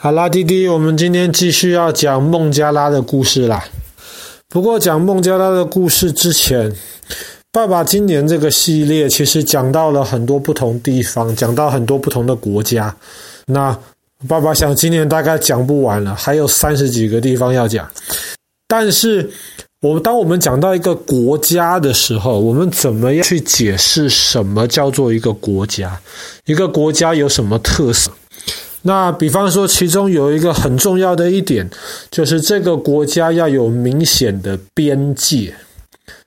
好啦，弟弟，我们今天继续要讲孟加拉的故事啦。不过讲孟加拉的故事之前，爸爸今年这个系列其实讲到了很多不同地方，讲到很多不同的国家。那爸爸想今年大概讲不完了，还有三十几个地方要讲。但是，我们当我们讲到一个国家的时候，我们怎么样去解释什么叫做一个国家？一个国家有什么特色？那比方说，其中有一个很重要的一点，就是这个国家要有明显的边界，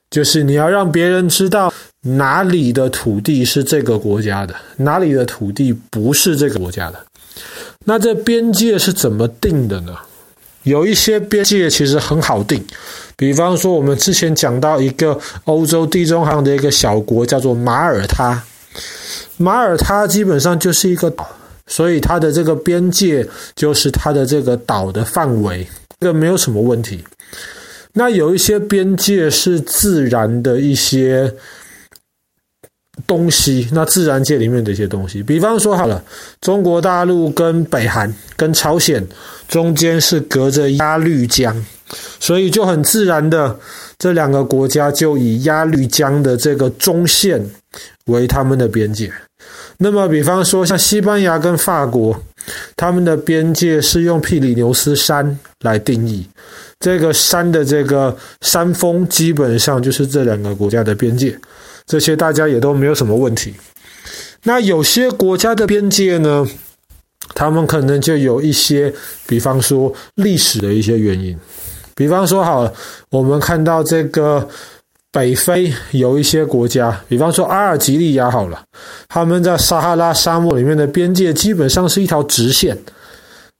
就是你要让别人知道哪里的土地是这个国家的，哪里的土地不是这个国家的。那这边界是怎么定的呢？有一些边界其实很好定，比方说我们之前讲到一个欧洲地中海的一个小国，叫做马耳他，马耳他基本上就是一个岛。所以它的这个边界就是它的这个岛的范围，这个没有什么问题。那有一些边界是自然的一些东西，那自然界里面的一些东西，比方说好了，中国大陆跟北韩跟朝鲜中间是隔着鸭绿江，所以就很自然的，这两个国家就以鸭绿江的这个中线为他们的边界。那么，比方说像西班牙跟法国，他们的边界是用庇里牛斯山来定义，这个山的这个山峰基本上就是这两个国家的边界，这些大家也都没有什么问题。那有些国家的边界呢，他们可能就有一些，比方说历史的一些原因，比方说好，我们看到这个。北非有一些国家，比方说阿尔及利亚好了，他们在撒哈拉沙漠里面的边界基本上是一条直线。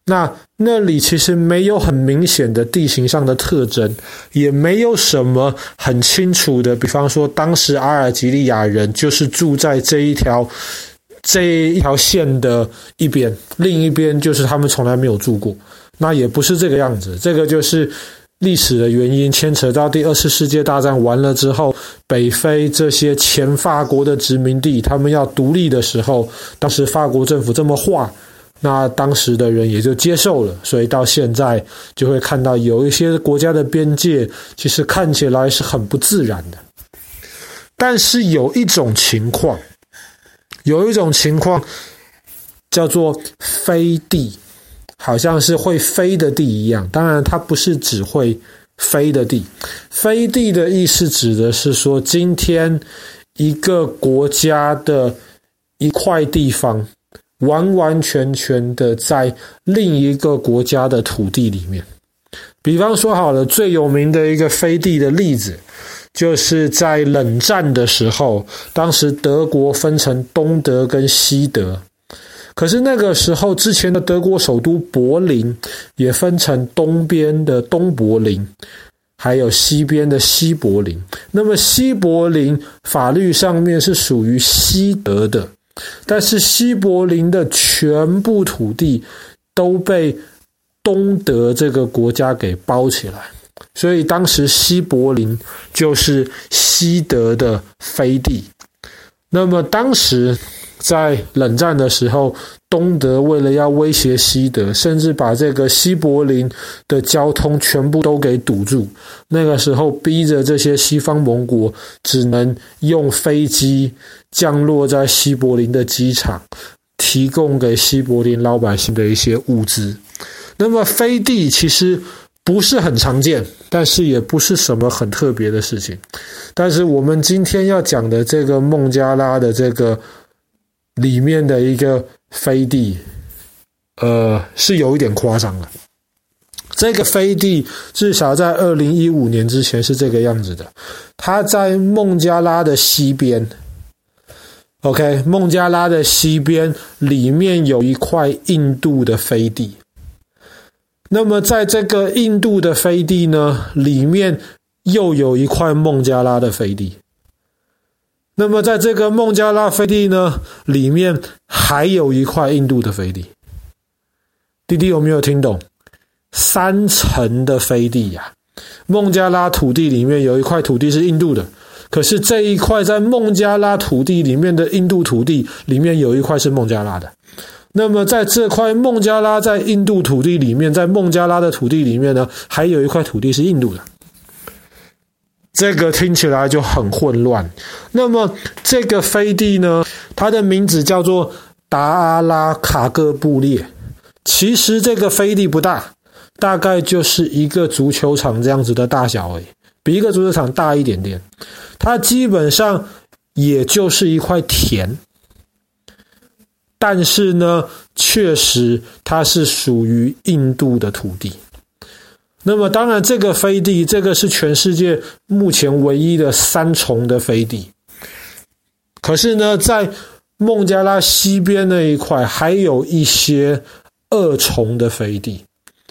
那那里其实没有很明显的地形上的特征，也没有什么很清楚的，比方说当时阿尔及利亚人就是住在这一条这一条线的一边，另一边就是他们从来没有住过。那也不是这个样子，这个就是。历史的原因牵扯到第二次世界大战完了之后，北非这些前法国的殖民地，他们要独立的时候，当时法国政府这么画，那当时的人也就接受了，所以到现在就会看到有一些国家的边界其实看起来是很不自然的。但是有一种情况，有一种情况叫做飞地。好像是会飞的地一样，当然它不是只会飞的地。飞地的意思指的是说，今天一个国家的一块地方，完完全全的在另一个国家的土地里面。比方说，好了，最有名的一个飞地的例子，就是在冷战的时候，当时德国分成东德跟西德。可是那个时候，之前的德国首都柏林也分成东边的东柏林，还有西边的西柏林。那么西柏林法律上面是属于西德的，但是西柏林的全部土地都被东德这个国家给包起来，所以当时西柏林就是西德的飞地。那么当时。在冷战的时候，东德为了要威胁西德，甚至把这个西柏林的交通全部都给堵住。那个时候，逼着这些西方盟国只能用飞机降落在西柏林的机场，提供给西柏林老百姓的一些物资。那么，飞地其实不是很常见，但是也不是什么很特别的事情。但是，我们今天要讲的这个孟加拉的这个。里面的一个飞地，呃，是有一点夸张了。这个飞地至少在二零一五年之前是这个样子的。它在孟加拉的西边，OK，孟加拉的西边里面有一块印度的飞地。那么在这个印度的飞地呢，里面又有一块孟加拉的飞地。那么，在这个孟加拉飞地呢，里面还有一块印度的飞地。弟弟有没有听懂？三层的飞地呀！孟加拉土地里面有一块土地是印度的，可是这一块在孟加拉土地里面的印度土地里面有一块是孟加拉的。那么在这块孟加拉在印度土地里面，在孟加拉的土地里面呢，还有一块土地是印度的。这个听起来就很混乱。那么这个飞地呢，它的名字叫做达阿拉卡戈布列。其实这个飞地不大，大概就是一个足球场这样子的大小而已，比一个足球场大一点点。它基本上也就是一块田。但是呢，确实它是属于印度的土地。那么，当然，这个飞地，这个是全世界目前唯一的三重的飞地。可是呢，在孟加拉西边那一块，还有一些二重的飞地，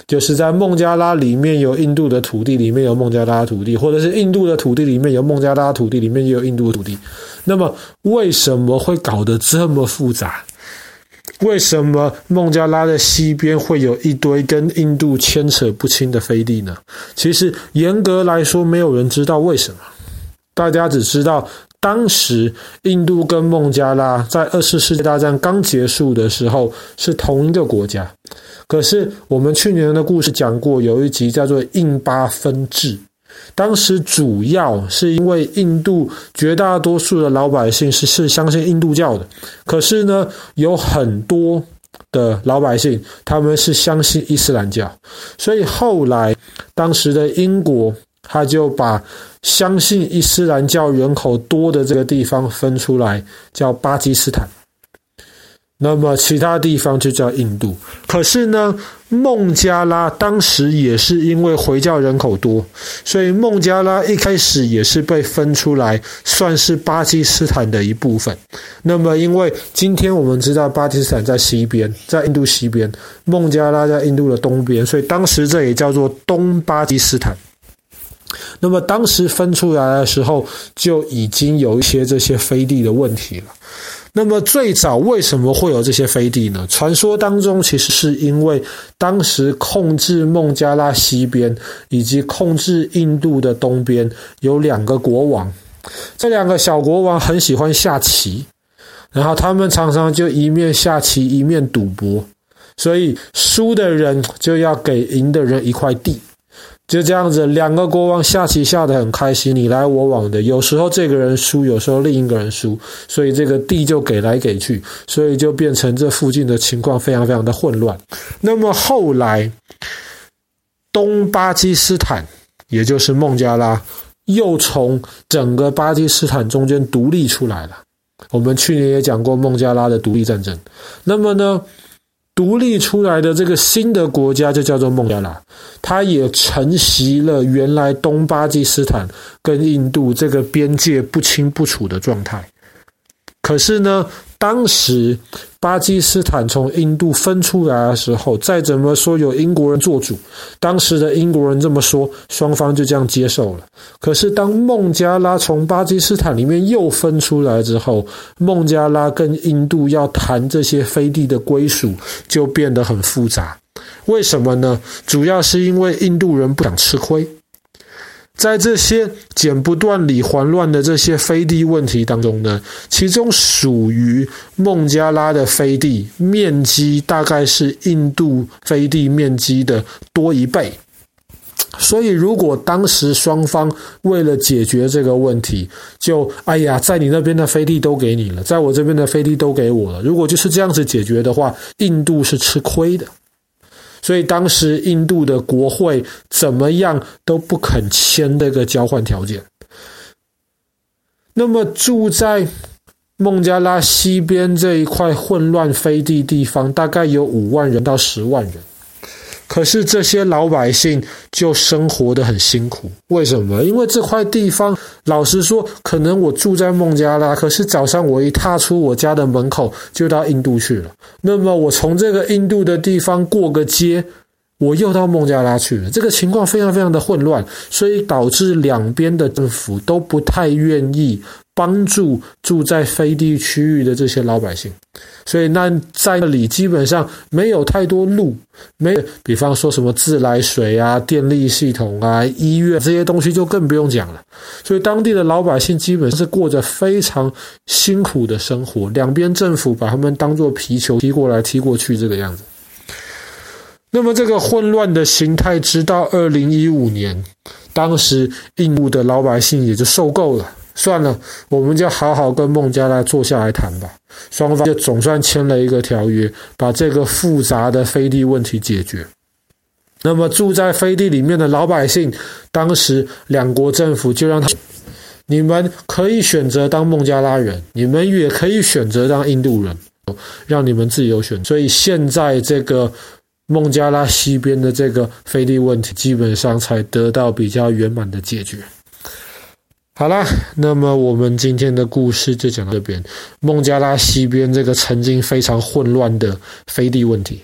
就是在孟加拉里面有印度的土地，里面有孟加拉土地，或者是印度的土地里面有孟加拉土地，里面也有印度的土地。那么，为什么会搞得这么复杂？为什么孟加拉的西边会有一堆跟印度牵扯不清的飞地呢？其实严格来说，没有人知道为什么。大家只知道，当时印度跟孟加拉在二次世界大战刚结束的时候是同一个国家。可是我们去年的故事讲过，有一集叫做“印巴分治”。当时主要是因为印度绝大多数的老百姓是是相信印度教的，可是呢，有很多的老百姓他们是相信伊斯兰教，所以后来当时的英国他就把相信伊斯兰教人口多的这个地方分出来，叫巴基斯坦。那么其他地方就叫印度。可是呢，孟加拉当时也是因为回教人口多，所以孟加拉一开始也是被分出来，算是巴基斯坦的一部分。那么，因为今天我们知道巴基斯坦在西边，在印度西边，孟加拉在印度的东边，所以当时这也叫做东巴基斯坦。那么当时分出来的时候，就已经有一些这些飞地的问题了。那么最早为什么会有这些飞地呢？传说当中其实是因为当时控制孟加拉西边以及控制印度的东边有两个国王，这两个小国王很喜欢下棋，然后他们常常就一面下棋一面赌博，所以输的人就要给赢的人一块地。就这样子，两个国王下棋下得很开心，你来我往的。有时候这个人输，有时候另一个人输，所以这个地就给来给去，所以就变成这附近的情况非常非常的混乱。那么后来，东巴基斯坦，也就是孟加拉，又从整个巴基斯坦中间独立出来了。我们去年也讲过孟加拉的独立战争。那么呢，独立出来的这个新的国家就叫做孟加拉，它也承袭了原来东巴基斯坦跟印度这个边界不清不楚的状态。可是呢，当时巴基斯坦从印度分出来的时候，再怎么说有英国人做主，当时的英国人这么说，双方就这样接受了。可是当孟加拉从巴基斯坦里面又分出来之后，孟加拉跟印度要谈这些飞地的归属，就变得很复杂。为什么呢？主要是因为印度人不想吃亏。在这些剪不断理还乱的这些飞地问题当中呢，其中属于孟加拉的飞地面积大概是印度飞地面积的多一倍，所以如果当时双方为了解决这个问题，就哎呀，在你那边的飞地都给你了，在我这边的飞地都给我了，如果就是这样子解决的话，印度是吃亏的。所以当时印度的国会怎么样都不肯签这个交换条件。那么住在孟加拉西边这一块混乱飞地地方，大概有五万人到十万人。可是这些老百姓就生活得很辛苦，为什么？因为这块地方，老实说，可能我住在孟加拉，可是早上我一踏出我家的门口，就到印度去了。那么我从这个印度的地方过个街，我又到孟加拉去了。这个情况非常非常的混乱，所以导致两边的政府都不太愿意。帮助住在飞地区域的这些老百姓，所以那在那里基本上没有太多路，没有，比方说什么自来水啊、电力系统啊、医院这些东西就更不用讲了。所以当地的老百姓基本是过着非常辛苦的生活，两边政府把他们当作皮球踢过来踢过去这个样子。那么这个混乱的形态，直到二零一五年，当时印度的老百姓也就受够了。算了，我们就好好跟孟加拉坐下来谈吧。双方就总算签了一个条约，把这个复杂的飞地问题解决。那么住在飞地里面的老百姓，当时两国政府就让他，你们可以选择当孟加拉人，你们也可以选择当印度人，让你们自由选。所以现在这个孟加拉西边的这个飞地问题，基本上才得到比较圆满的解决。好啦，那么我们今天的故事就讲到这边。孟加拉西边这个曾经非常混乱的飞地问题。